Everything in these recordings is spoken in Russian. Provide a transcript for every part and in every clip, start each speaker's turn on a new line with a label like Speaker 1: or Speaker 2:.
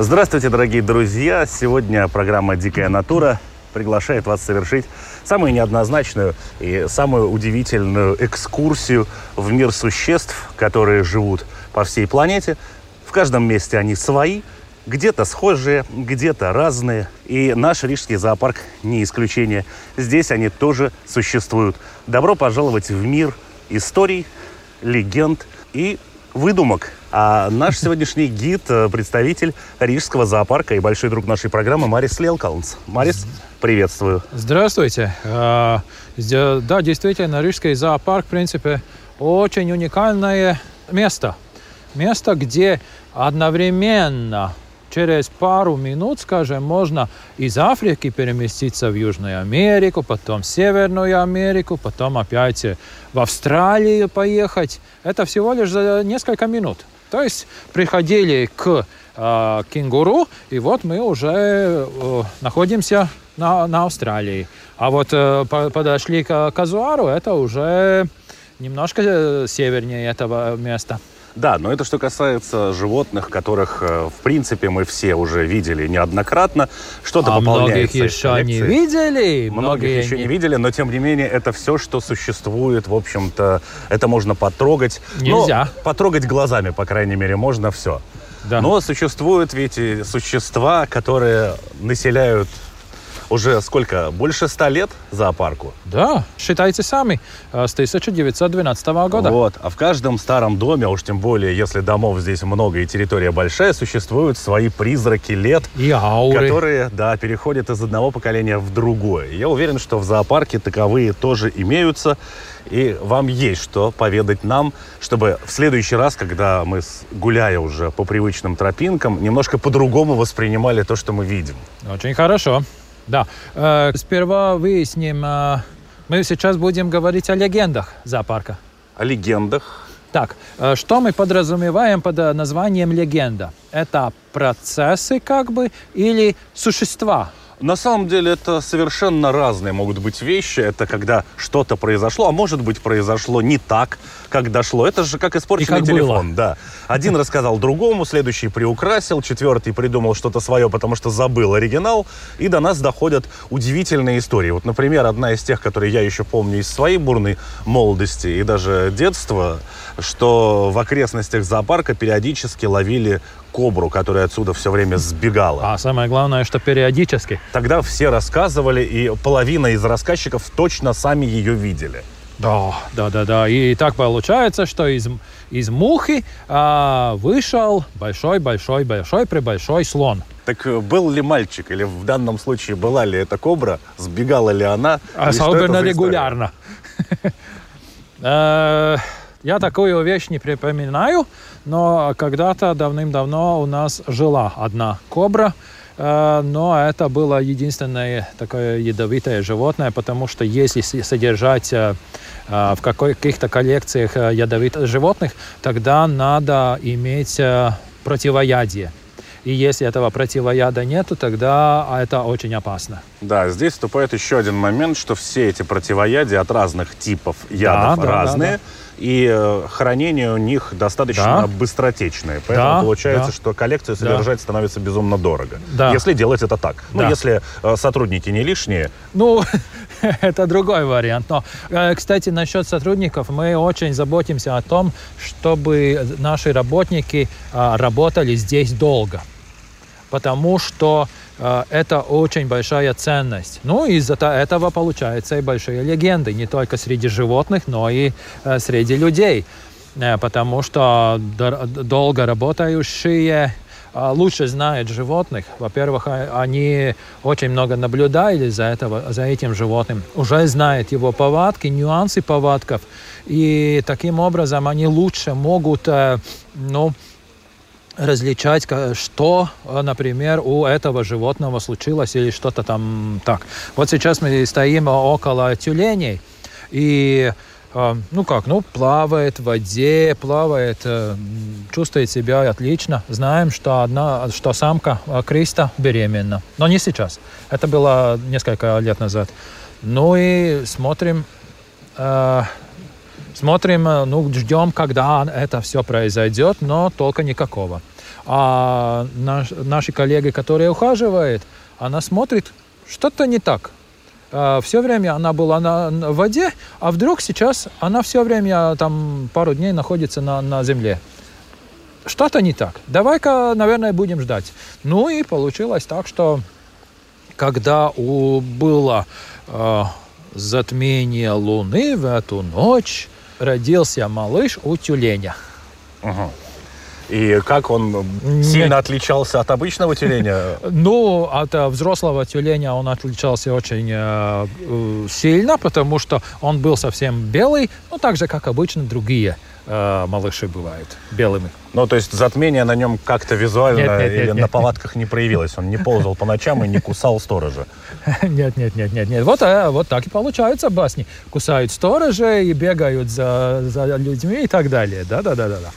Speaker 1: Здравствуйте, дорогие друзья! Сегодня программа «Дикая натура» приглашает вас совершить самую неоднозначную и самую удивительную экскурсию в мир существ, которые живут по всей планете. В каждом месте они свои, где-то схожие, где-то разные. И наш Рижский зоопарк не исключение. Здесь они тоже существуют. Добро пожаловать в мир историй, легенд и выдумок. А наш сегодняшний гид, э, представитель Рижского зоопарка и большой друг нашей программы Марис Лелкалнс. Марис, приветствую.
Speaker 2: Здравствуйте. А, да, действительно, Рижский зоопарк, в принципе, очень уникальное место. Место, где одновременно через пару минут, скажем, можно из Африки переместиться в Южную Америку, потом в Северную Америку, потом опять в Австралию поехать. Это всего лишь за несколько минут. То есть приходили к э, кенгуру, и вот мы уже э, находимся на, на Австралии. А вот э, подошли к казуару, это уже немножко э, севернее этого места.
Speaker 1: Да, но это что касается животных, которых, э, в принципе, мы все уже видели неоднократно. Что-то
Speaker 2: а
Speaker 1: пополняется.
Speaker 2: многих еще не видели.
Speaker 1: Многих еще не... не видели, но тем не менее это все, что существует, в общем-то, это можно потрогать.
Speaker 2: Нельзя.
Speaker 1: Но потрогать глазами, по крайней мере, можно все. Да. Но существуют ведь и существа, которые населяют уже сколько? Больше ста лет зоопарку?
Speaker 2: Да, считайте сами, э, с 1912 года.
Speaker 1: Вот, а в каждом старом доме, а уж тем более, если домов здесь много и территория большая, существуют свои призраки лет.
Speaker 2: И ауры.
Speaker 1: Которые, да, переходят из одного поколения в другое. Я уверен, что в зоопарке таковые тоже имеются. И вам есть что поведать нам, чтобы в следующий раз, когда мы, гуляя уже по привычным тропинкам, немножко по-другому воспринимали то, что мы видим.
Speaker 2: Очень хорошо. Да. Э, сперва выясним, э, мы сейчас будем говорить о легендах зоопарка.
Speaker 1: О легендах?
Speaker 2: Так, э, что мы подразумеваем под названием легенда? Это процессы как бы или существа,
Speaker 1: на самом деле это совершенно разные могут быть вещи. Это когда что-то произошло, а может быть произошло не так, как дошло. Это же как испорченный
Speaker 2: как
Speaker 1: телефон.
Speaker 2: Было.
Speaker 1: Да. Один рассказал другому, следующий приукрасил, четвертый придумал что-то свое, потому что забыл оригинал. И до нас доходят удивительные истории. Вот, например, одна из тех, которые я еще помню из своей бурной молодости и даже детства, что в окрестностях зоопарка периодически ловили кобру, которая отсюда все время сбегала.
Speaker 2: А самое главное, что периодически.
Speaker 1: Тогда все рассказывали, и половина из рассказчиков точно сами ее видели.
Speaker 2: Да, да, да, да. И так получается, что из, из мухи а, вышел большой, большой, большой, прибольшой слон.
Speaker 1: Так э, был ли мальчик, или в данном случае была ли эта кобра, сбегала ли она?
Speaker 2: Особенно регулярно. Э, я такую вещь не припоминаю, но когда-то давным-давно у нас жила одна кобра, э, но это было единственное такое ядовитое животное, потому что если содержать э, э, в каких-то коллекциях ядовитых животных, тогда надо иметь противоядие. И если этого противояда нету, тогда это очень опасно.
Speaker 1: Да, здесь вступает еще один момент, что все эти противоядия от разных типов ядов да, разные. Да, да, да и э, хранение у них достаточно да. быстротечное. Поэтому да, получается, да. что коллекцию содержать да. становится безумно дорого. Да. Если делать это так. Ну, да. Ну, если э, сотрудники не лишние.
Speaker 2: Ну, это другой вариант. Но, э, кстати, насчет сотрудников, мы очень заботимся о том, чтобы наши работники работали здесь долго. Потому что Э, это очень большая ценность. Ну, из-за этого получаются и большие легенды, не только среди животных, но и э, среди людей. Э, потому что долго работающие лучше знают животных. Во-первых, а, они очень много наблюдали за, этого, за этим животным, уже знают его повадки, нюансы повадков, и таким образом они лучше могут ну, различать, что, например, у этого животного случилось или что-то там так. Вот сейчас мы стоим около тюленей, и ну как, ну плавает в воде, плавает, чувствует себя отлично. Знаем, что одна, что самка Криста беременна, но не сейчас. Это было несколько лет назад. Ну и смотрим, смотрим, ну ждем, когда это все произойдет, но толка никакого. А наш, наши коллеги, которые ухаживают, она смотрит, что-то не так. А, все время она была на, на воде, а вдруг сейчас она все время там пару дней находится на, на земле. Что-то не так. Давай-ка, наверное, будем ждать. Ну и получилось так, что когда у было э, затмение Луны в эту ночь, родился малыш у тюленя.
Speaker 1: Угу. И как он сильно Нет. отличался от обычного тюленя?
Speaker 2: Ну, от э, взрослого тюленя он отличался очень э, э, сильно, потому что он был совсем белый, ну, так же, как обычно другие малыши бывают, белыми.
Speaker 1: Ну, то есть затмение на нем как-то визуально нет, нет, или нет, на нет, повадках не проявилось? Он не ползал по ночам и не кусал сторожа?
Speaker 2: Нет, нет, нет, нет, нет. Вот, вот так и получается басни. Кусают сторожа и бегают за, за людьми и так далее. Да-да-да-да.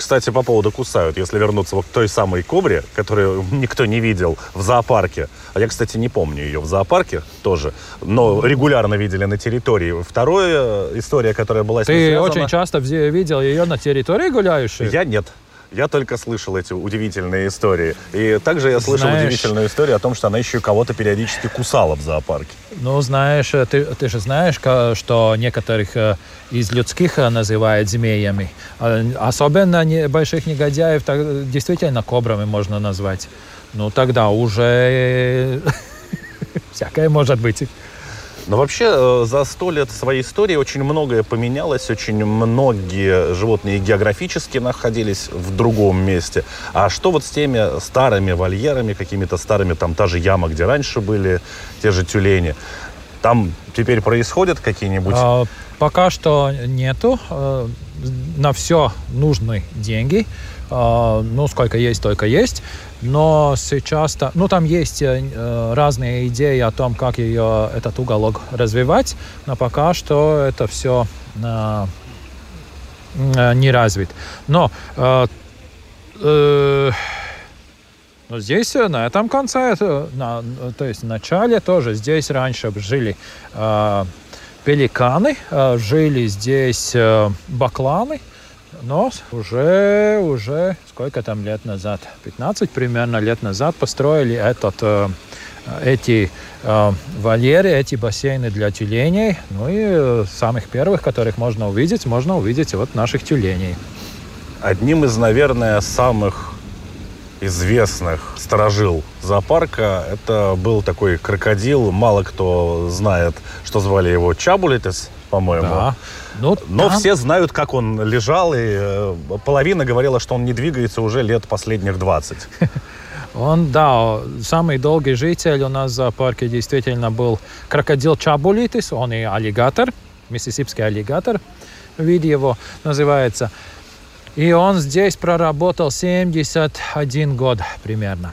Speaker 1: Кстати, по поводу кусают, если вернуться вот к той самой кобре, которую никто не видел в зоопарке, а я, кстати, не помню ее в зоопарке тоже, но регулярно видели на территории. Вторая история, которая была
Speaker 2: Ты связана... очень часто видел ее на территории гуляющей?
Speaker 1: Я нет. Я только слышал эти удивительные истории. И также я слышал знаешь, удивительную историю о том, что она еще кого-то периодически кусала в зоопарке.
Speaker 2: Ну, знаешь, э, ты, ты же знаешь, что некоторых э, из людских э, называют змеями. Особенно больших негодяев так, действительно кобрами можно назвать. Ну, тогда уже всякое может быть.
Speaker 1: Но вообще э, за сто лет своей истории очень многое поменялось, очень многие животные географически находились в другом месте. А что вот с теми старыми вольерами, какими-то старыми, там та же яма, где раньше были те же тюлени, там теперь происходят какие-нибудь... А,
Speaker 2: пока что нету. Э, на все нужны деньги. А, ну, сколько есть, только есть. Но сейчас, ну, там есть э, разные идеи о том, как ее, этот уголок развивать, но пока что это все э, э, не развит. Но э, э, здесь, на этом конце, на, то есть в начале тоже, здесь раньше жили э, пеликаны, э, жили здесь э, бакланы, но уже, уже сколько там лет назад, 15 примерно лет назад построили этот, э, эти э, вольеры, эти бассейны для тюленей. Ну и э, самых первых, которых можно увидеть, можно увидеть вот наших тюленей.
Speaker 1: Одним из, наверное, самых известных сторожил зоопарка. Это был такой крокодил. Мало кто знает, что звали его Чабулитес, по-моему. Да. Но, ну, Но там... все знают, как он лежал, и э, половина говорила, что он не двигается уже лет последних 20.
Speaker 2: Он, да, самый долгий житель у нас в зоопарке действительно был крокодил Чабулитис, он и аллигатор, миссисипский аллигатор, вид его называется. И он здесь проработал 71 год примерно.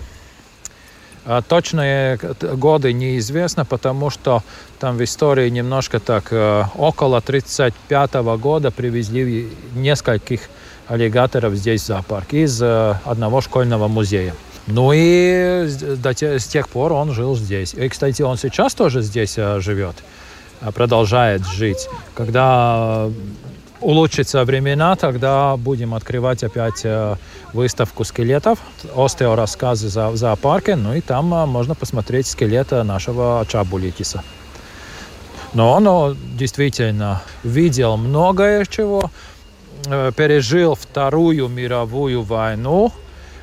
Speaker 2: А точные годы неизвестно, потому что там в истории немножко так э, около 35 года привезли нескольких аллигаторов здесь в зоопарк из э, одного школьного музея. Ну и с тех пор он жил здесь. И, кстати, он сейчас тоже здесь э, живет, продолжает жить. Когда улучшатся времена, тогда будем открывать опять э, выставку скелетов, остеорассказы за, зоопарке, ну и там э, можно посмотреть скелета нашего Чабулитиса. Но он действительно видел многое чего, э, пережил Вторую мировую войну,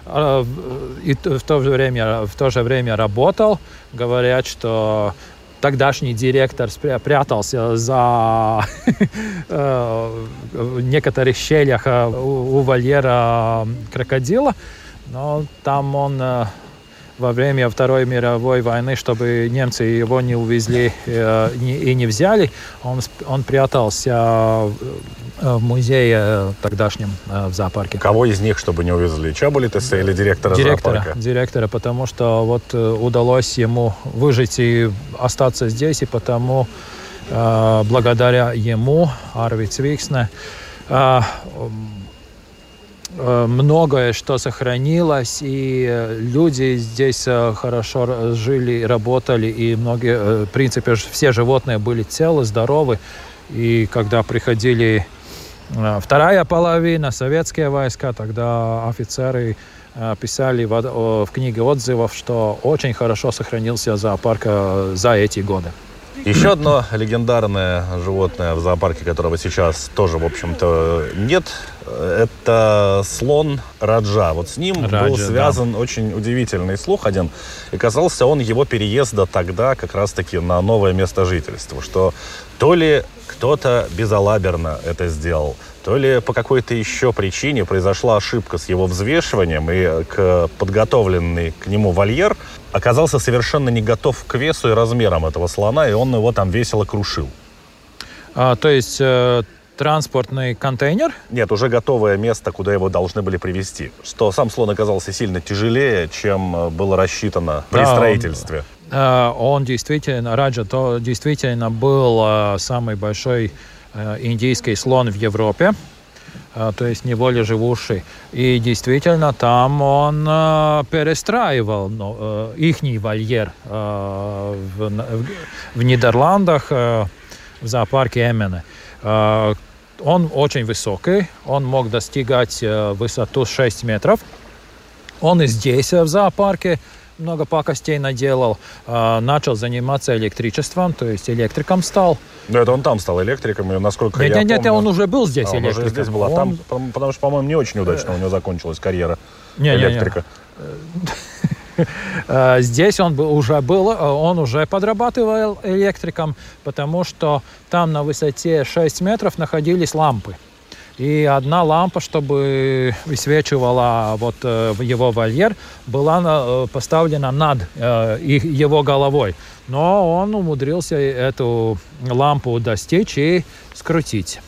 Speaker 2: и в то же время, в то же время работал. Говорят, что тогдашний директор прятался за э, некоторых щелях э, у вольера крокодила, но там он э, во время Второй мировой войны, чтобы немцы его не увезли э, и не взяли. Он, он прятался в музее тогдашнем в зоопарке.
Speaker 1: Кого из них, чтобы не увезли? Чабулитеса или директора,
Speaker 2: директора
Speaker 1: зоопарка?
Speaker 2: Директора, потому что вот удалось ему выжить и остаться здесь, и потому благодаря ему Арви Цвиксне Э, многое, что сохранилось, и э, люди здесь э, хорошо жили, работали, и многие, в принципе, все животные были целы, здоровы. И когда приходили вторая половина, советские войска, тогда офицеры писали в, в книге отзывов, что очень хорошо сохранился зоопарк за эти годы.
Speaker 1: Еще одно легендарное животное в зоопарке, которого сейчас тоже, в общем-то, нет, это слон Раджа. Вот с ним Раджа, был связан да. очень удивительный слух один. И казался он его переезда тогда как раз-таки на новое место жительства. Что то ли кто-то безалаберно это сделал, то ли по какой-то еще причине произошла ошибка с его взвешиванием, и к подготовленный к нему вольер оказался совершенно не готов к весу и размерам этого слона, и он его там весело крушил.
Speaker 2: А, то есть э, транспортный контейнер?
Speaker 1: Нет, уже готовое место, куда его должны были привезти. Что сам слон оказался сильно тяжелее, чем э, было рассчитано при да, строительстве.
Speaker 2: Он, э, он действительно, Раджа, то действительно был э, самый большой индийский слон в Европе то есть неволе живущий. И действительно там он перестраивал ну, их вольер в, в Нидерландах в зоопарке Эммене. Э, он очень высокий, он мог достигать э, высоту 6 метров. Он и здесь, э, в зоопарке, много пакостей наделал, начал заниматься электричеством, то есть электриком стал.
Speaker 1: Ну, это он там стал электриком, и насколько
Speaker 2: нет,
Speaker 1: я
Speaker 2: нет, помню... Нет, он уже был здесь а, электриком.
Speaker 1: Он уже здесь был, а он... там, потому что, по-моему, не очень удачно у него закончилась карьера не, электрика. Не, не.
Speaker 2: Э, здесь он уже был, э, он уже подрабатывал электриком, потому что там на высоте 6 метров находились лампы. И одна лампа, чтобы высвечивала вот э, его вольер, была поставлена над его головой. Но он умудрился эту лампу достичь и скрутить.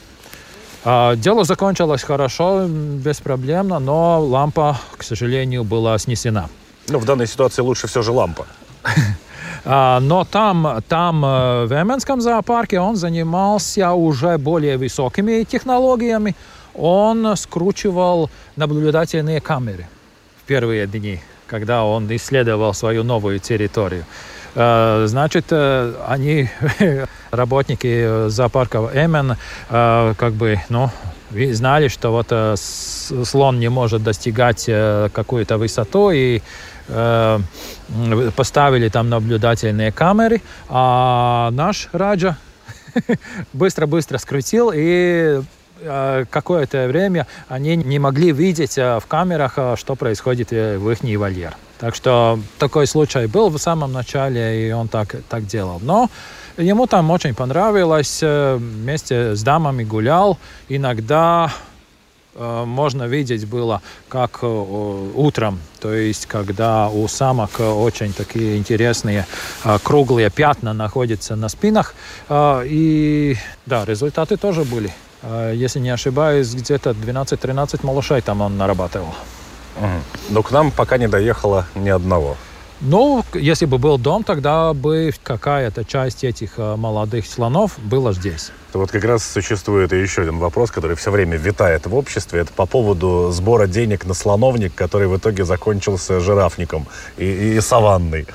Speaker 2: А, дело закончилось хорошо, беспроблемно, но лампа, к сожалению, была снесена.
Speaker 1: Ну, в данной ситуации лучше все же лампа.
Speaker 2: А, но там, там э, в Эменском зоопарке он занимался уже более высокими технологиями. Он скручивал наблюдательные камеры в первые дни, когда он исследовал свою новую территорию. Э, значит, э, они, работники зоопарка Эмен, как бы, ну, знали, что вот слон не может достигать какую-то высоту, и поставили там наблюдательные камеры, а наш Раджа быстро-быстро скрутил и э, какое-то время они не могли видеть э, в камерах, что происходит в их вольер. Так что такой случай был в самом начале, и он так, так делал. Но ему там очень понравилось, вместе с дамами гулял. Иногда Э, можно видеть было, как э, утром, то есть когда у самок очень такие интересные э, круглые пятна находятся на спинах. И да, результаты тоже были. Если не ошибаюсь, где-то 12-13 малышей там он нарабатывал.
Speaker 1: Но к нам пока не доехало ни одного.
Speaker 2: Ну, если бы был дом, тогда бы какая-то часть этих э, молодых слонов была здесь.
Speaker 1: Вот как раз существует еще один вопрос, который все время витает в обществе. Это по поводу сбора денег на слоновник, который в итоге закончился жирафником и, и саванной.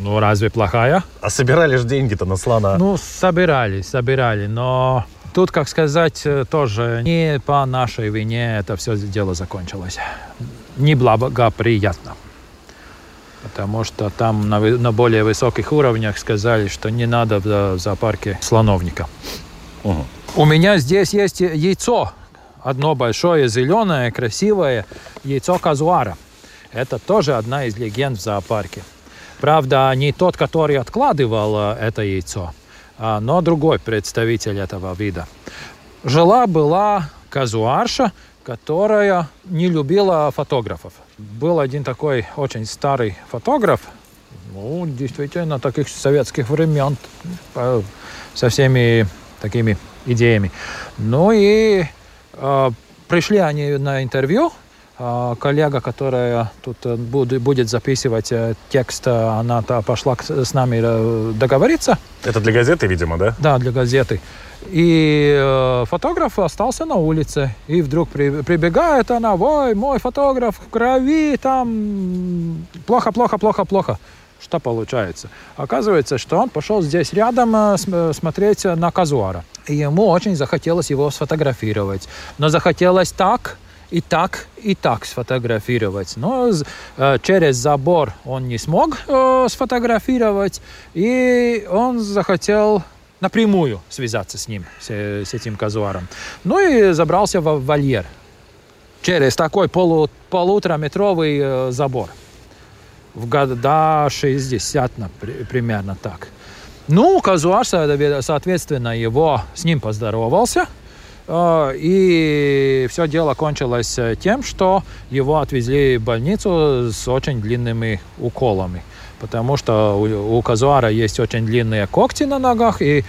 Speaker 2: Ну, разве плохая?
Speaker 1: А собирали же деньги-то на слона?
Speaker 2: Ну, собирали, собирали, но тут, как сказать, э, тоже не по нашей вине это все дело закончилось. Не благоприятно потому что там на, на более высоких уровнях сказали, что не надо в зоопарке слоновника. Угу. У меня здесь есть яйцо, одно большое, зеленое, красивое, яйцо казуара. Это тоже одна из легенд в зоопарке. Правда, не тот, который откладывал это яйцо, а, но другой представитель этого вида. Жила была казуарша, которая не любила фотографов. Был один такой очень старый фотограф, ну, действительно, таких советских времен, со всеми такими идеями. Ну и э, пришли они на интервью, коллега, которая тут э, будет записывать э, текст, она пошла с нами договориться.
Speaker 1: Это для газеты, видимо, да?
Speaker 2: Да, для газеты. И э, фотограф остался на улице. И вдруг при, прибегает она, ой, мой фотограф в крови, там плохо, плохо, плохо, плохо. Что получается? Оказывается, что он пошел здесь рядом смотреть на казуара. И ему очень захотелось его сфотографировать. Но захотелось так, и так, и так сфотографировать. Но э, через забор он не смог э, сфотографировать, и он захотел напрямую связаться с ним, с, с этим казуаром. Ну и забрался в вольер через такой полу, полутораметровый э, забор. В года 60 примерно так. Ну, казуар, соответственно, его с ним поздоровался – и все дело кончилось э, тем, что его отвезли в больницу с очень длинными уколами. Потому что у, у казуара есть очень длинные когти на ногах, и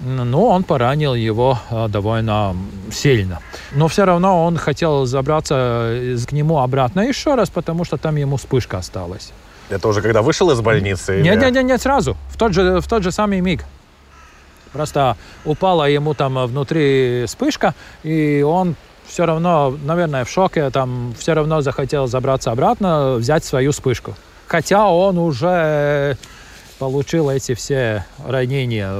Speaker 2: ну, он поранил его э, довольно сильно. Но все равно он хотел забраться э, к нему обратно еще раз, потому что там ему вспышка осталась.
Speaker 1: Это уже когда вышел из больницы?
Speaker 2: Нет, или... нет, нет, нет, сразу, в тот же, в тот же самый миг. Просто упала ему там внутри вспышка, и он все равно, наверное, в шоке, там все равно захотел забраться обратно, взять свою вспышку. Хотя он уже получил эти все ранения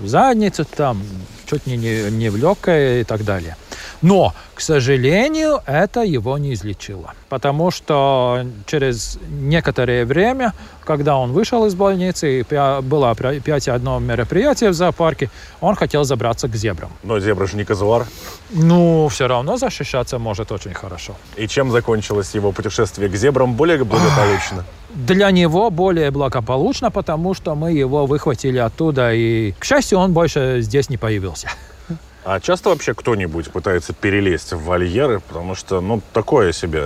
Speaker 2: в задницу, там, чуть не, не, не в легкое и так далее. Но, к сожалению, это его не излечило. Потому что через некоторое время, когда он вышел из больницы, и было опять одно мероприятие в зоопарке, он хотел забраться к зебрам.
Speaker 1: Но зебра же не казуар.
Speaker 2: Ну, все равно защищаться может очень хорошо.
Speaker 1: И чем закончилось его путешествие к зебрам? Более благополучно?
Speaker 2: Для него более благополучно, потому что мы его выхватили оттуда, и, к счастью, он больше здесь не появился.
Speaker 1: А часто вообще кто-нибудь пытается перелезть в вольеры, потому что, ну, такое себе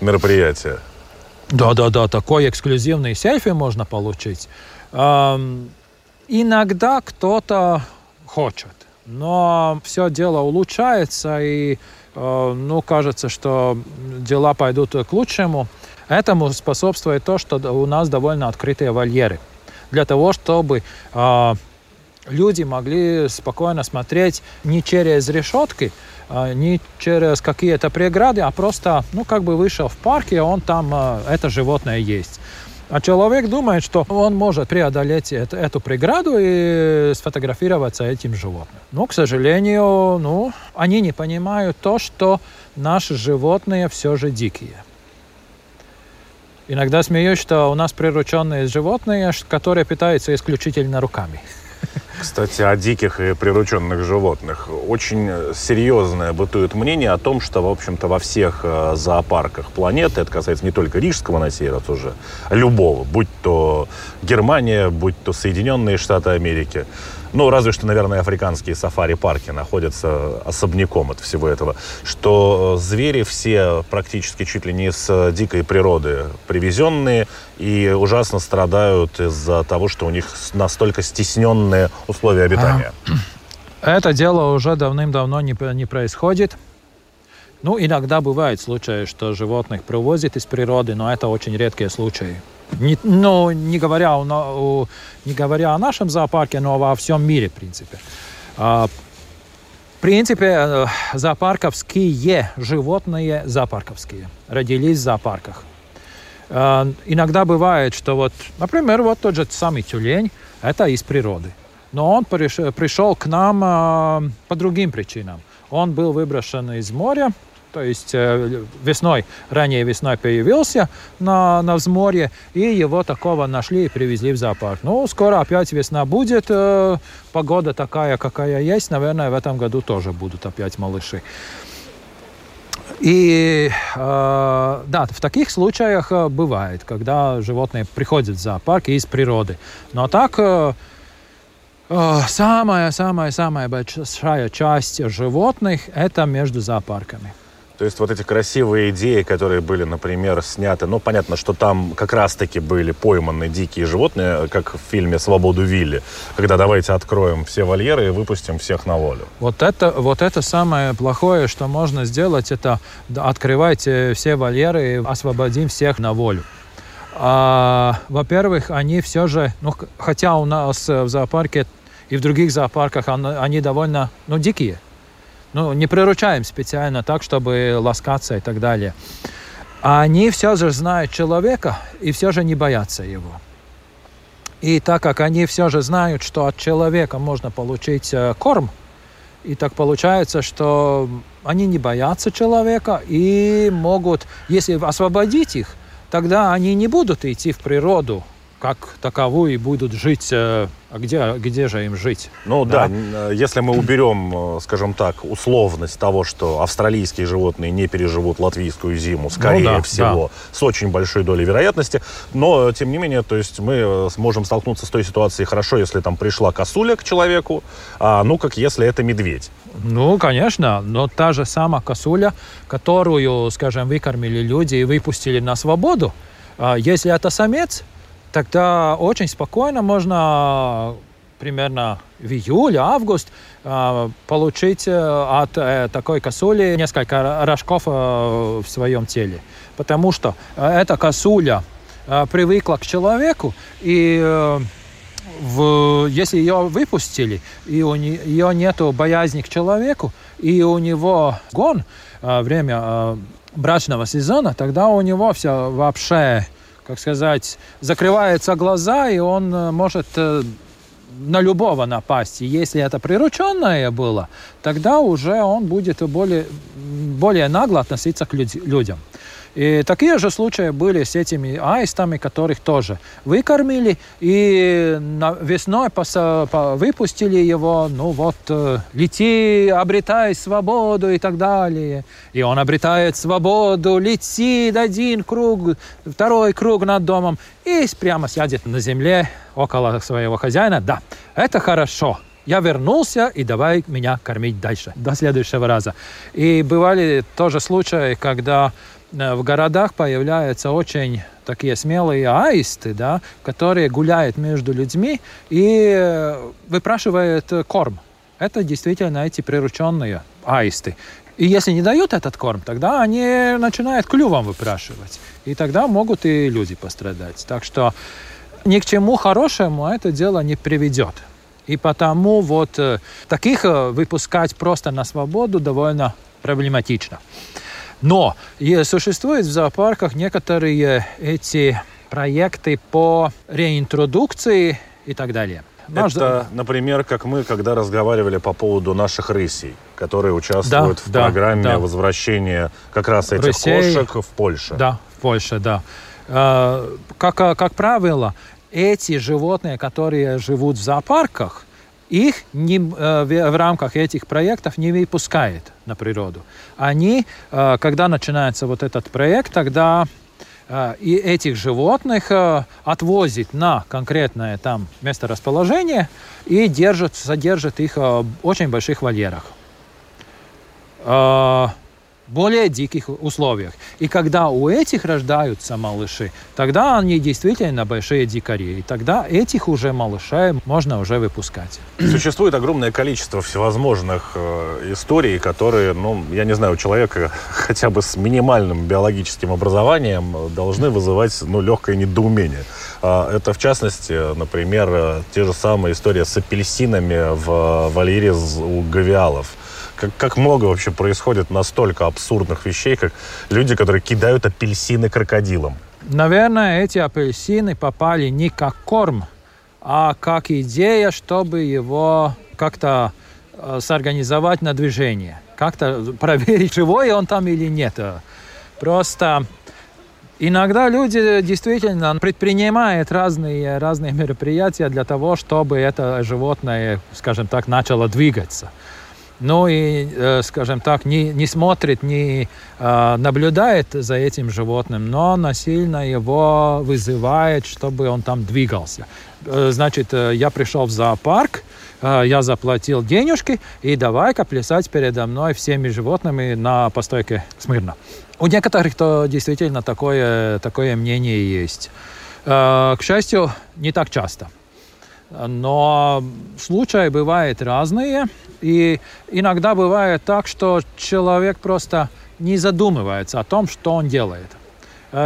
Speaker 1: мероприятие.
Speaker 2: Да-да-да, такой эксклюзивный селфи можно получить. Эм, иногда кто-то хочет, но все дело улучшается, и, э, ну, кажется, что дела пойдут к лучшему. Этому способствует то, что у нас довольно открытые вольеры. Для того, чтобы э, люди могли спокойно смотреть не через решетки, а, не через какие-то преграды, а просто, ну, как бы вышел в парк, и он там, а, это животное есть. А человек думает, что он может преодолеть эту, эту преграду и сфотографироваться этим животным. Но, к сожалению, ну, они не понимают то, что наши животные все же дикие. Иногда смеюсь, что у нас прирученные животные, которые питаются исключительно руками.
Speaker 1: Кстати, о диких и прирученных животных. Очень серьезное бытует мнение о том, что, в общем-то, во всех э, зоопарках планеты, это касается не только рижского на сей раз уже, любого, будь то Германия, будь то Соединенные Штаты Америки, ну, разве что, наверное, африканские сафари-парки находятся особняком от всего этого, что звери все практически чуть ли не с дикой природы привезенные и ужасно страдают из-за того, что у них настолько стесненные условия обитания.
Speaker 2: Это дело уже давным-давно не, не происходит. Ну, иногда бывают случаи, что животных привозят из природы, но это очень редкие случаи. Не, ну, не говоря, о, о, не говоря о нашем зоопарке, но во всем мире, в принципе. А, в принципе, э, зоопарковские животные зоопарковские. Родились в зоопарках. А, иногда бывает, что вот, например, вот тот же самый тюлень, это из природы. Но он пришел к нам а, по другим причинам. Он был выброшен из моря, то есть э, весной, ранее весной появился на, на взморье, и его такого нашли и привезли в зоопарк. Ну, скоро опять весна будет, э, погода такая, какая есть, наверное, в этом году тоже будут опять малыши. И э, да, в таких случаях э, бывает, когда животные приходят в зоопарк из природы. Но так самая-самая-самая большая часть животных это между зоопарками.
Speaker 1: То есть вот эти красивые идеи, которые были, например, сняты, ну, понятно, что там как раз-таки были пойманы дикие животные, как в фильме «Свободу Вилли», когда давайте откроем все вольеры и выпустим всех на волю.
Speaker 2: Вот это, вот это самое плохое, что можно сделать, это открывайте все вольеры и освободим всех на волю. А, во-первых, они все же, ну, хотя у нас в зоопарке и в других зоопарках они довольно, ну, дикие – ну, не приручаем специально так, чтобы ласкаться и так далее. А они все же знают человека и все же не боятся его. И так как они все же знают, что от человека можно получить э, корм, и так получается, что они не боятся человека и могут, если освободить их, тогда они не будут идти в природу как таковую и будут жить. Э, а где, где же им жить?
Speaker 1: Ну да, да э, если мы уберем, э, скажем так, условность того, что австралийские животные не переживут латвийскую зиму, скорее ну, да, всего, да. с очень большой долей вероятности, но тем не менее, то есть мы сможем столкнуться с той ситуацией хорошо, если там пришла косуля к человеку, а ну как если это медведь.
Speaker 2: Ну, конечно, но та же самая косуля, которую, скажем, выкормили люди и выпустили на свободу, а если это самец, тогда очень спокойно можно примерно в июле, август а, получить э, от э, такой косули несколько рожков э, в своем теле. Потому что эта косуля привыкла к человеку, и в, если ее выпустили, и у нее нет боязни к человеку, и у него гон, время брачного сезона, тогда у него все вообще как сказать, закрываются глаза, и он э, может э, на любого напасть. И если это прирученное было, тогда уже он будет более, более нагло относиться к людям. И такие же случаи были с этими аистами, которых тоже выкормили, и весной выпустили его, ну вот, э, лети, обретай свободу и так далее. И он обретает свободу, летит один круг, второй круг над домом, и прямо сядет на земле около своего хозяина. Да, это хорошо. Я вернулся, и давай меня кормить дальше, до следующего раза. И бывали тоже случаи, когда в городах появляются очень такие смелые аисты, да, которые гуляют между людьми и э, выпрашивают корм. Это действительно эти прирученные аисты. И если не дают этот корм, тогда они начинают клювом выпрашивать. И тогда могут и люди пострадать. Так что ни к чему хорошему это дело не приведет. И потому вот э, таких выпускать просто на свободу довольно проблематично. Но существуют в зоопарках некоторые эти проекты по реинтродукции и так далее.
Speaker 1: Это, например, как мы, когда разговаривали по поводу наших рысей, которые участвуют да, в да, программе да. возвращения как раз этих Рысей, кошек в Польше.
Speaker 2: Да, в Польше, да. А, как, как правило, эти животные, которые живут в зоопарках, их не, э, в рамках этих проектов не выпускает на природу. Они, э, когда начинается вот этот проект, тогда э, и этих животных отвозит на конкретное там место расположения и держит, содержит их в очень больших вольерах более диких условиях. И когда у этих рождаются малыши, тогда они действительно большие дикари. И тогда этих уже малышей можно уже выпускать.
Speaker 1: Существует огромное количество всевозможных э, историй, которые, ну, я не знаю, у человека хотя бы с минимальным биологическим образованием должны вызывать, ну, легкое недоумение. А, это, в частности, например, те же самые истории с апельсинами в вольере у гавиалов как, как много вообще происходит настолько абсурдных вещей, как люди, которые кидают апельсины крокодилам.
Speaker 2: Наверное, эти апельсины попали не как корм, а как идея, чтобы его как-то э, сорганизовать на движение. Как-то проверить, живой он там или нет. Просто иногда люди действительно предпринимают разные, разные мероприятия для того, чтобы это животное, скажем так, начало двигаться но и, э, скажем так, не, не смотрит, не э, наблюдает за этим животным, но насильно его вызывает, чтобы он там двигался. Э, значит, я пришел в зоопарк, я заплатил денежки, и давай-ка плясать передо мной всеми животными на постойке смирно. У некоторых то действительно такое, такое мнение есть. К счастью, не так часто. Но случаи бывают разные, и иногда бывает так, что человек просто не задумывается о том, что он делает.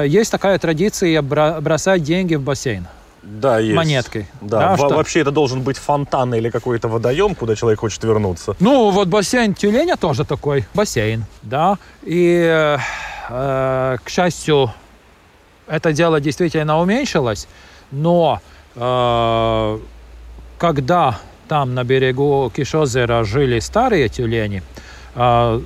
Speaker 2: Есть такая традиция бросать деньги в бассейн.
Speaker 1: Да, есть.
Speaker 2: Монеткой.
Speaker 1: Да,
Speaker 2: Да,
Speaker 1: Во-
Speaker 2: что-
Speaker 1: вообще это должен быть фонтан или какой-то водоем, куда человек хочет вернуться.
Speaker 2: Ну, вот бассейн тюленя тоже такой бассейн, да. И, э, э, к счастью, это дело действительно уменьшилось, но э, когда там на берегу Кишозера жили старые тюлени, э,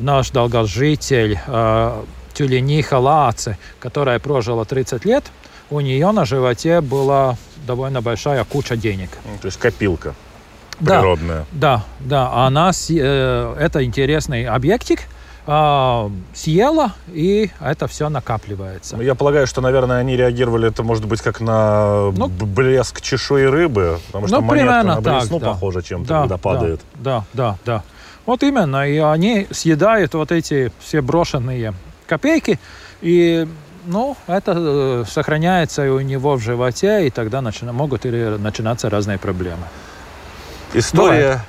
Speaker 2: наш долгожитель э, тюлениха Лааце, которая прожила 30 лет, у нее на животе была довольно большая куча денег.
Speaker 1: Ну, То есть копилка
Speaker 2: Да.
Speaker 1: природная.
Speaker 2: Да, да, она с- э, это интересный объектик а, съела и это все накапливается.
Speaker 1: Ну, Я полагаю, что, наверное, они реагировали, это может быть как на
Speaker 2: Ну,
Speaker 1: блеск чешуи рыбы, потому что
Speaker 2: ну,
Speaker 1: монетка на
Speaker 2: так,
Speaker 1: блесну
Speaker 2: да.
Speaker 1: похожа чем-то,
Speaker 2: Да,
Speaker 1: когда падает.
Speaker 2: Да, да, да. Вот именно, и они съедают вот эти все брошенные копейки, и ну, это э, сохраняется и у него в животе, и тогда начина- могут начинаться разные проблемы.
Speaker 1: История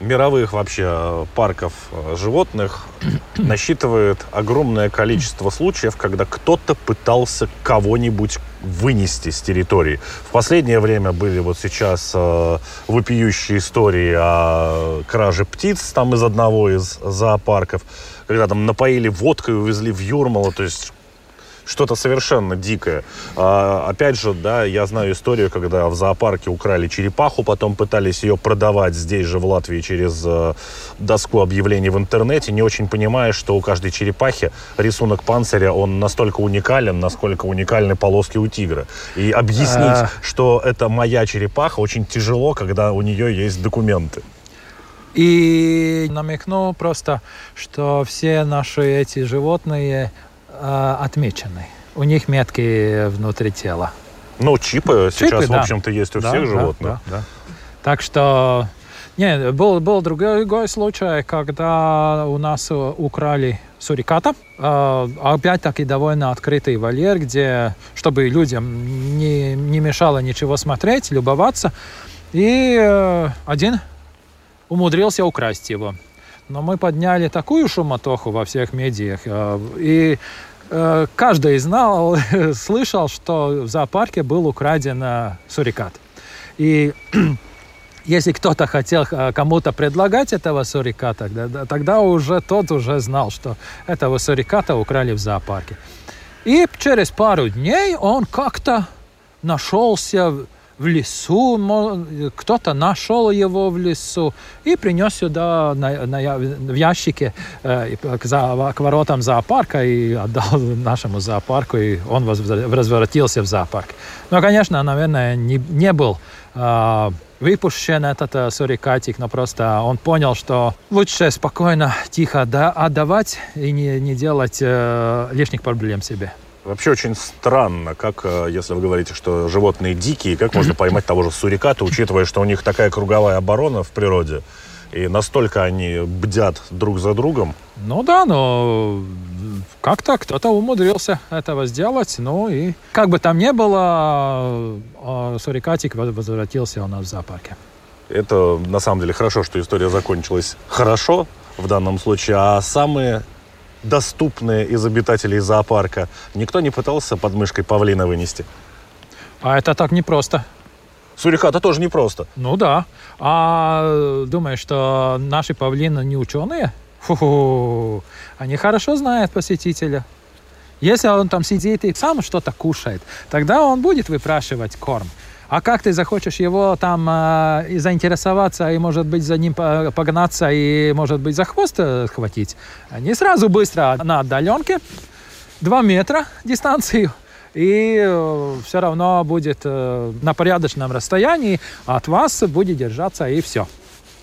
Speaker 1: мировых вообще э, парков э, животных насчитывает огромное количество случаев, когда кто-то пытался кого-нибудь вынести с территории. В последнее время были вот сейчас э, вопиющие истории о краже птиц там из одного из зоопарков, когда там напоили водкой и увезли в Юрмало, то есть что-то совершенно дикое. А, опять же, да, я знаю историю, когда в зоопарке украли черепаху, потом пытались ее продавать здесь же, в Латвии, через э, доску объявлений в интернете, не очень понимая, что у каждой черепахи рисунок панциря, он настолько уникален, насколько уникальны полоски у тигра. И объяснить,
Speaker 2: А.
Speaker 1: что это моя черепаха, очень тяжело, когда у нее есть документы.
Speaker 2: И намекну просто, что все наши эти животные э, отмечены. У них метки внутри тела.
Speaker 1: Ну, чипы, сейчас,
Speaker 2: Чипы,
Speaker 1: в
Speaker 2: да.
Speaker 1: общем-то, есть у
Speaker 2: Да,
Speaker 1: всех
Speaker 2: да,
Speaker 1: животных.
Speaker 2: да, да. Так что... Не, был, был другой случай, когда у нас э, украли суриката. Э, Опять-таки довольно открытый вольер, где, чтобы людям не, не мешало ничего смотреть, любоваться. И э, один умудрился украсть его. Но мы подняли такую шумотоху во всех медиах. э, И э, каждый знал, слышал, что в зоопарке был украден э, сурикат. И если кто-то хотел кому-то предлагать этого суриката, да- да, тогда уже тот уже знал, что этого суриката украли в зоопарке. И через пару дней он как-то нашелся в- лесу, кто-то нашел его в лесу и принес сюда на, на в ящике э, к, за- к воротам зоопарка и отдал нашему зоопарку, и он возвра- возвратился в зоопарк. Но, конечно, наверное, не, не был э, выпущен этот э, сурикатик, но просто он понял, что лучше спокойно, тихо да, отдавать и не, не делать э, лишних проблем себе.
Speaker 1: Вообще очень странно, как, э, если вы говорите, что животные дикие, как можно поймать того же суриката, учитывая, что у них такая круговая оборона в природе, и настолько они бдят друг за другом.
Speaker 2: Ну да, но как-то кто-то умудрился этого сделать. Ну и как бы там ни было, э, сурикатик воз- возвратился у нас в зоопарке.
Speaker 1: Это на самом деле хорошо, что история закончилась хорошо в данном случае, а самые доступные из обитателей зоопарка никто не пытался под мышкой павлина вынести.
Speaker 2: А это так непросто.
Speaker 1: Суриката тоже непросто.
Speaker 2: Ну да. А думаешь, что наши павлины не ученые? Фу, они хорошо знают посетителя. Если он там сидит и сам что-то кушает, тогда он будет выпрашивать корм. А как ты захочешь его там э, и заинтересоваться, и, может быть, за ним по- погнаться, и, может быть, за хвост э, схватить? Они сразу быстро на отдаленке, два метра дистанцию, и все равно будет э, на порядочном расстоянии от вас будет держаться, и все.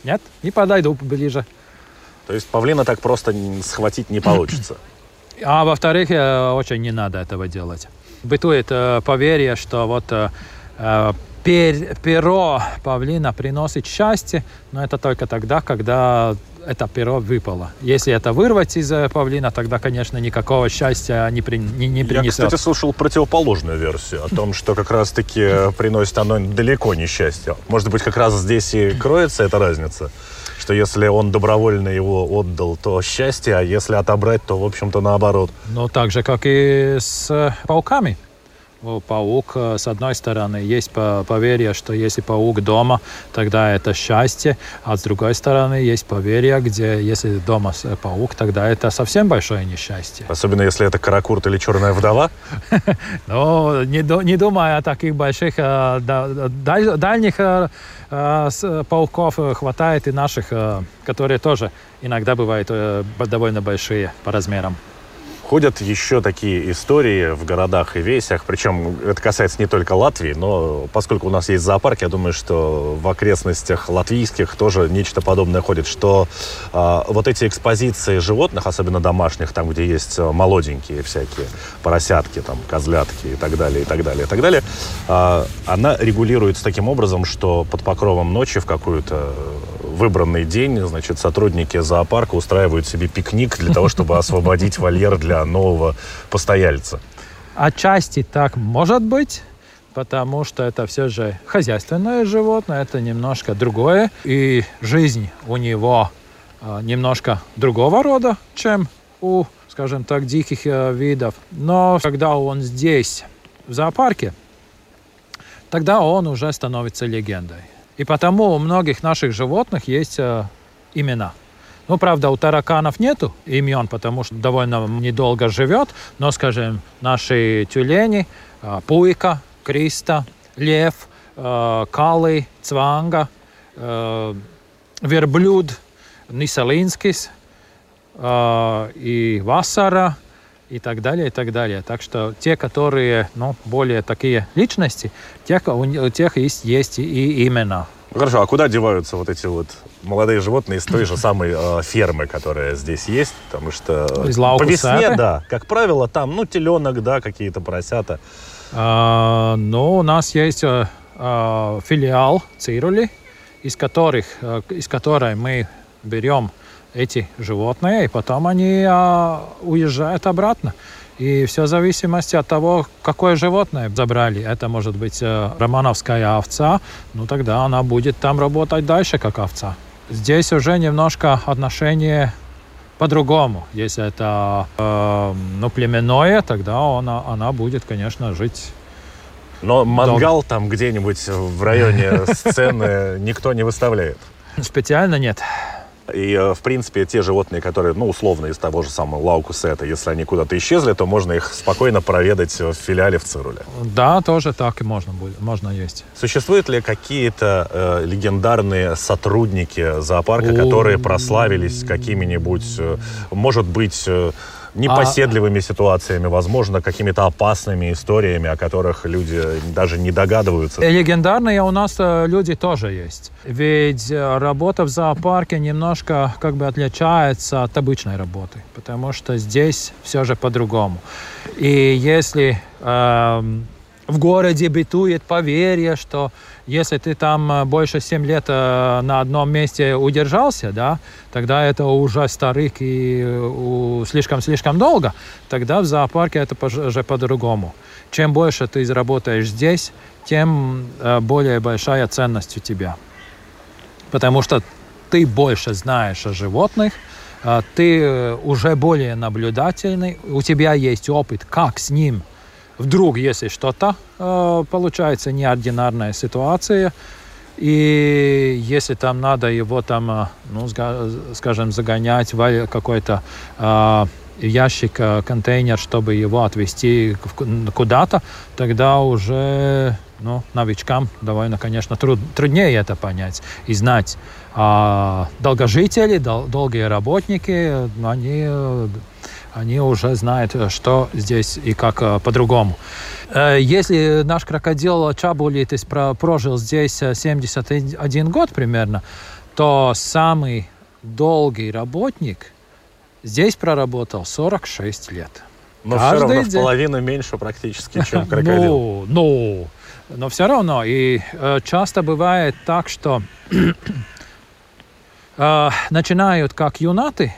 Speaker 2: Нет? Не подойду ближе.
Speaker 1: То есть павлина так просто схватить не получится.
Speaker 2: А во-вторых, э, очень не надо этого делать. Бытует э, поверье, что вот э, э, перо павлина приносит счастье, но это только тогда, когда это перо выпало. Если это вырвать из павлина, тогда, конечно, никакого счастья не, при, не, не принесет.
Speaker 1: Я, кстати, слушал противоположную версию о том, что как раз-таки приносит оно далеко не счастье. Может быть, как раз здесь и кроется эта разница? Что если он добровольно его отдал, то счастье, а если отобрать, то, в общем-то, наоборот.
Speaker 2: Ну, так же, как и с пауками паук, э, с одной стороны, есть поверье, что если паук дома, тогда это счастье, а с другой стороны, есть поверье, где если дома паук, тогда это совсем большое несчастье.
Speaker 1: Особенно если это каракурт или черная вдова?
Speaker 2: Ну, не думая о таких больших, э, дальних э, пауков хватает и наших, которые тоже иногда бывают довольно большие по размерам.
Speaker 1: Ходят еще такие истории в городах и весях, причем это касается не только Латвии, но поскольку у нас есть зоопарк, я думаю, что в окрестностях латвийских тоже нечто подобное ходит, что э, вот эти экспозиции животных, особенно домашних, там, где есть а, молоденькие всякие поросятки, там, козлятки и так далее, и так далее, и так далее, э, она регулируется таким образом, что под покровом ночи в какую-то выбранный день, значит, сотрудники зоопарка устраивают себе пикник для того, чтобы освободить вольер для нового постояльца.
Speaker 2: Отчасти так может быть, потому что это все же хозяйственное животное, это немножко другое, и жизнь у него э, немножко другого рода, чем у, скажем так, диких э, видов. Но когда он здесь, в зоопарке, тогда он уже становится легендой. И потому у многих наших животных есть э, имена. Ну, правда, у тараканов нету имен, потому что довольно недолго живет. Но, скажем, наши тюлени, э, Пуйка, Криста, Лев, э, Калы, Цванга, э, Верблюд, Нисалинскис и Васара – и так далее, и так далее. Так что те, которые, ну, более такие личности, тех, у тех есть, есть и имена.
Speaker 1: Ну, хорошо, а куда деваются вот эти вот молодые животные из той же самой э, фермы, которая здесь есть? Потому что
Speaker 2: из по
Speaker 1: весне, да, как правило, там, ну, теленок, да, какие-то поросята.
Speaker 2: А, ну, у нас есть а, а, филиал Цирули, из которых, а, из которой мы берем эти животные, и потом они а, уезжают обратно. И все в зависимости от того, какое животное забрали. Это может быть э, романовская овца, ну тогда она будет там работать дальше как овца. Здесь уже немножко отношение по-другому. Если это э, ну, племенное, тогда она, она будет, конечно, жить
Speaker 1: но мангал долго. там где-нибудь в районе сцены никто не выставляет?
Speaker 2: Специально нет.
Speaker 1: И, э, в принципе, те животные, которые, ну, условно, из того же самого Lauku sēta, если они куда-то исчезли, то можно их спокойно проведать в филиале в Цируле.
Speaker 2: Да, тоже так и можно, будет, можно есть.
Speaker 1: Существуют ли какие-то э, легендарные сотрудники зоопарка, которые прославились какими-нибудь, э, может быть, э, непоседливыми а... ситуациями, возможно, какими-то опасными историями, о которых люди даже не догадываются.
Speaker 2: Легендарные у нас э, люди тоже есть. Ведь э, работа в зоопарке немножко как бы отличается от обычной работы, потому что здесь все же по-другому. И если э, в городе бытует поверье, что если ты там э, больше 7 лет э, на одном месте удержался, да, тогда это уже старик и слишком-слишком долго, тогда в зоопарке это уже по-другому. Чем больше ты заработаешь здесь, тем э, более большая ценность у тебя. Потому что ты больше знаешь о животных, ты уже более наблюдательный, у тебя есть опыт, как с ним вдруг, если что-то э, получается неординарная ситуация, и если там надо его там, э, ну, скажем, загонять в какой-то э, ящик, контейнер, чтобы его отвезти куда-то, тогда уже ну, новичкам довольно, конечно, труд, труднее это понять и знать. А долгожители, дол, долгие работники, они они уже знают, э, что здесь и как э, по-другому. Э, если наш крокодил Чабулитис прожил здесь 71 год примерно, то самый долгий работник здесь проработал 46 лет.
Speaker 1: Но Каждый все равно день... в половину меньше практически, чем крокодил.
Speaker 2: Ну, ну, Но все равно, и э, часто бывает так, что э, начинают как юнаты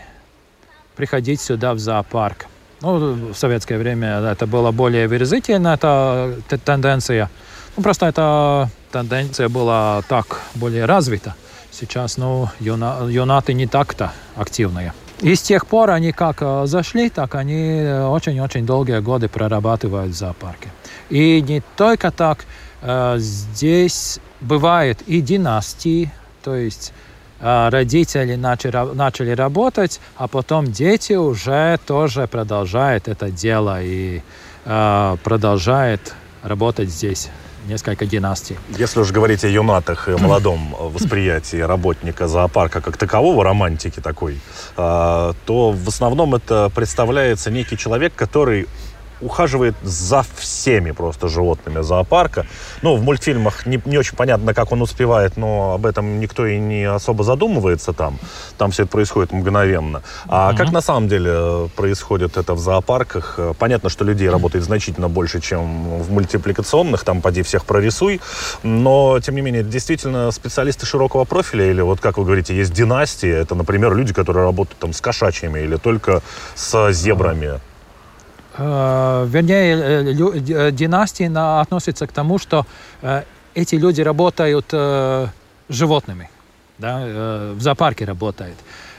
Speaker 2: приходить сюда в зоопарк. Ну, в советское время это было более выразительно, эта тенденция. Ну, просто эта тенденция была так более развита. Сейчас, ну, юна, юнаты не так-то активные. И с тех пор они как э, зашли, так они очень-очень долгие годы прорабатывают в зоопарке. И не только так, э, здесь бывает и династии, то есть э, родители начали, начали работать, а потом дети уже тоже продолжают это дело и продолжают работать здесь несколько династий.
Speaker 1: Если уж говорить о юнатах и молодом восприятии работника зоопарка как такового, романтики такой, а, то в основном это представляется некий человек, который ухаживает за всеми просто животными зоопарка. Ну, в мультфильмах не, не очень понятно, как он успевает, но об этом никто и не особо задумывается там. Там все это происходит мгновенно. А mm-hmm. как на самом деле э, происходит это в зоопарках? Э, понятно, что людей работает значительно больше, чем в мультипликационных, там поди всех прорисуй, но, тем не менее, действительно специалисты широкого профиля, или вот, как вы говорите, есть династии, это, например, люди, которые работают там с кошачьими или только с зебрами.
Speaker 2: Э, вернее, э, э, династии относятся к тому, что эти люди работают животными, да, в зоопарке работают.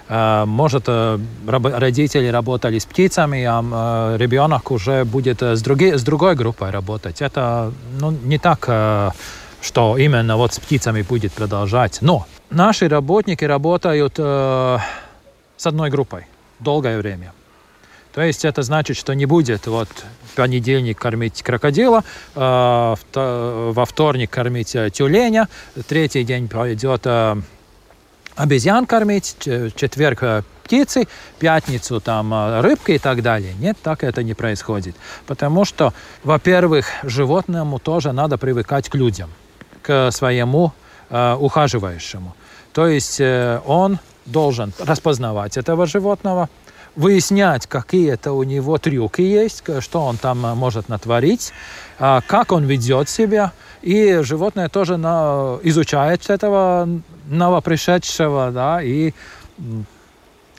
Speaker 2: Может, родители работали с птицами, а ребенок уже будет с, други, с другой группой работать. Это ну, не так, что именно вот с птицами будет продолжать. Но наши работники работают с одной группой долгое время. То есть это значит, что не будет вот понедельник кормить крокодила, э, во вторник кормить э, тюленя, третий день пойдет э, обезьян кормить, четверг птицы, пятницу там рыбки и так далее. Нет, так это не происходит. Потому что, во-первых, животному тоже надо привыкать к людям, к своему э, ухаживающему. То есть э, он должен распознавать этого животного, выяснять, какие это у него трюки есть, что он там э, может натворить, а, как он ведет себя. И животное тоже на, изучает этого новопришедшего, да, и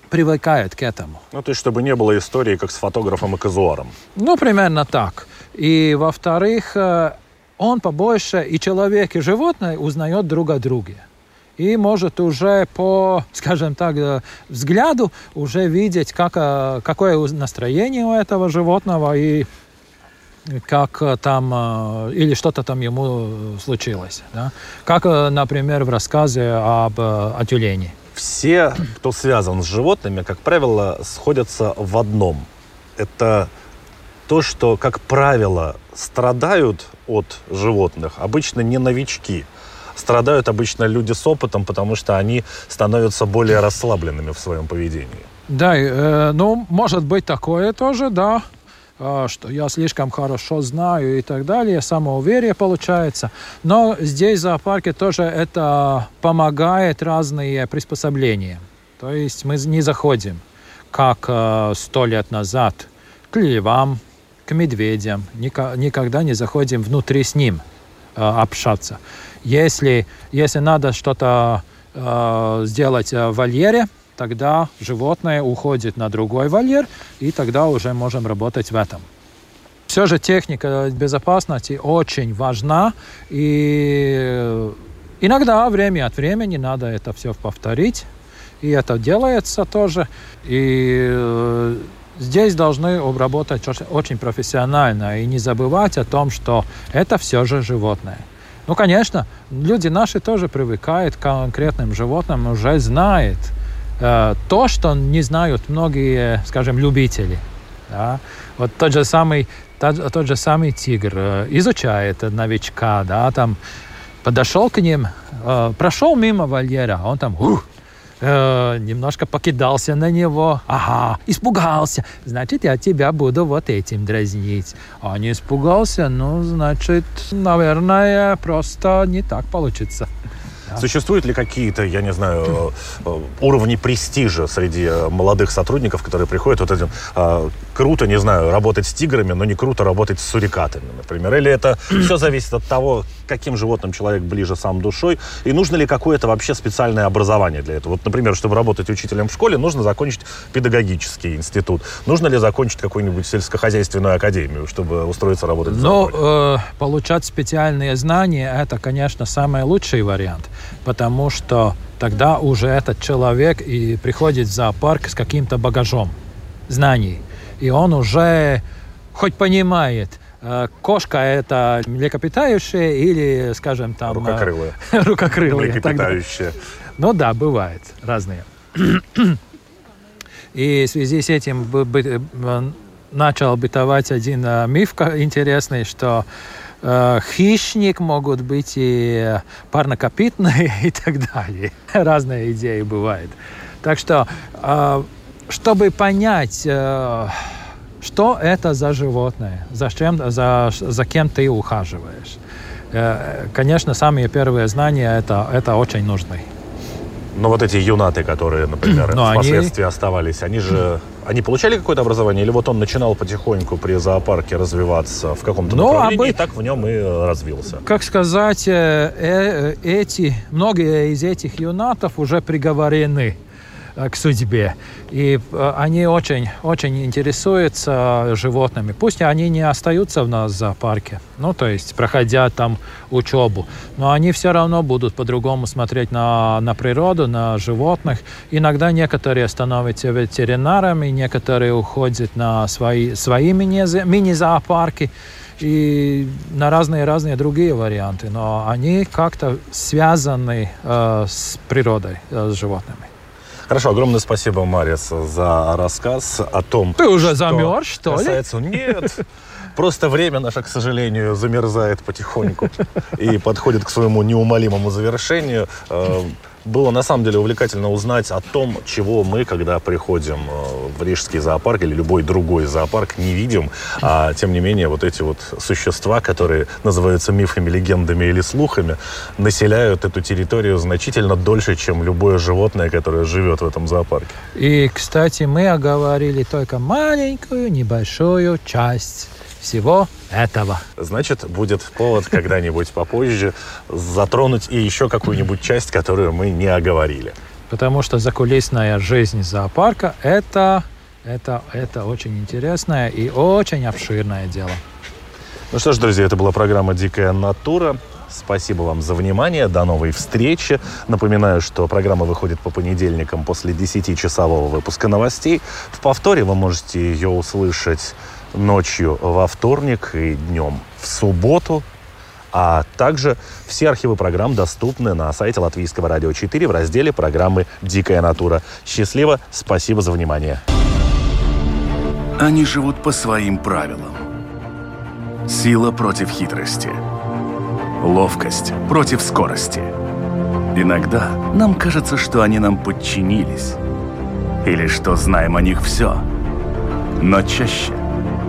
Speaker 2: привыкает к этому.
Speaker 1: Ну, то есть, чтобы не было истории, как с фотографом и казуаром.
Speaker 2: Ну, примерно так. И, во-вторых, э, он побольше и человек, и животное узнает друг о друге и может уже по, скажем так, э, взгляду уже видеть, как, э, какое настроение у этого животного и как э, там, или что-то там ему случилось. Да? Как, например, в рассказе об о тюлене.
Speaker 1: Все, кто связан с животными, как правило, сходятся в одном. Это то, что, как правило, страдают от животных обычно не новички – страдают обычно люди с опытом, потому что они становятся более расслабленными в своем поведении.
Speaker 2: Да, э, ну, может быть такое тоже, да, э, что я слишком хорошо знаю и так далее, самоуверие получается. Но здесь в зоопарке тоже это помогает разные приспособления. То есть мы не заходим, как э, сто лет назад, к львам, к медведям. Никогда не заходим внутри с ним э, общаться. Если, если надо что-то э, сделать в вольере, тогда животное уходит на другой вольер, и тогда уже можем работать в этом. Все же техника безопасности очень важна, и иногда время от времени надо это все повторить, и это делается тоже. И э, здесь должны обработать очень профессионально и не забывать о том, что это все же животное. Ну, конечно, люди наши тоже привыкают к конкретным животным, уже знают э, то, что не знают многие, скажем, любители. Да? Вот тот же самый, тот, тот же самый тигр э, изучает новичка, да, там подошел к ним, э, прошел мимо вольера, а он там, ух, э, немножко покидался на него. Ага, испугался. Значит, я тебя буду вот этим дразнить. А не испугался, ну, значит, наверное, просто не так получится.
Speaker 1: Да. Существуют ли какие-то, я не знаю, э, уровни престижа среди молодых сотрудников, которые приходят вот этим круто, не знаю, работать с тиграми, но не круто работать с сурикатами, например? Или это все зависит от того, каким животным человек ближе сам душой, и нужно ли какое-то вообще специальное образование для этого? Вот, например, чтобы работать учителем в школе, нужно закончить педагогический институт. Нужно ли закончить какую-нибудь сельскохозяйственную академию, чтобы устроиться работать в
Speaker 2: Но э, получать специальные знания – это, конечно, самый лучший вариант, потому что тогда уже этот человек и приходит в зоопарк с каким-то багажом знаний. И он уже хоть понимает, э, кошка это млекопитающая или, скажем, там...
Speaker 1: Рукокрылая.
Speaker 2: Рукокрылая.
Speaker 1: Млекопитающая.
Speaker 2: Ну да, бывает, разные. И в связи с этим э, начал бытовать один э, миф интересный, что хищник могут быть и парнокопитные и так далее. Разные идеи бывают. Так что, чтобы понять что это за животное, зачем, за, за кем ты ухаживаешь. Э, конечно, самые первые знания это, это очень нужны.
Speaker 1: Но вот эти юнаты, которые, например, Но впоследствии они... оставались, они же они получали какое-то образование, или вот он начинал потихоньку при зоопарке развиваться в каком-то ну, направлении, об... и так в нем и развился?
Speaker 2: Как сказать, э, э, эти, многие из этих юнатов уже приговорены Э, к судьбе. И э, они очень, очень интересуются животными. Пусть они не остаются в нас в зоопарке, ну, то есть проходя там учебу, но они все равно будут по-другому смотреть на, на природу, на животных. Иногда некоторые становятся ветеринарами, некоторые уходят на свои, свои мини-зоопарки и на разные-разные другие варианты, но они как-то связаны э, с природой, э, с животными.
Speaker 1: Хорошо, огромное спасибо, Марис, за рассказ о том,
Speaker 2: Ты уже что замерз, что
Speaker 1: касается... ли? Нет. Просто время наше, к сожалению, замерзает потихоньку и подходит к своему неумолимому завершению. Э, было на самом деле увлекательно узнать о том, чего мы, когда приходим э, в Рижский зоопарк или любой другой зоопарк, не видим. А тем не менее, вот эти вот существа, которые называются мифами, легендами или слухами, населяют эту территорию значительно дольше, чем любое животное, которое живет в этом зоопарке.
Speaker 2: И, кстати, мы оговорили только маленькую, небольшую часть всего этого.
Speaker 1: Значит, будет повод когда-нибудь попозже затронуть и еще какую-нибудь часть, которую мы не оговорили.
Speaker 2: Потому что закулисная жизнь зоопарка это, это, это очень интересное и очень обширное дело.
Speaker 1: Ну что ж, друзья, это была программа «Дикая натура». Спасибо вам за внимание. До новой встречи. Напоминаю, что программа выходит по понедельникам после 10-часового выпуска новостей. В повторе вы можете ее услышать ночью во вторник и днем в субботу. А также все архивы программ доступны на сайте Латвийского радио 4 в разделе программы «Дикая натура». Счастливо, спасибо за внимание.
Speaker 3: Они живут по своим правилам. Сила против хитрости. Ловкость против скорости. Иногда нам кажется, что они нам подчинились. Или что знаем о них все. Но чаще –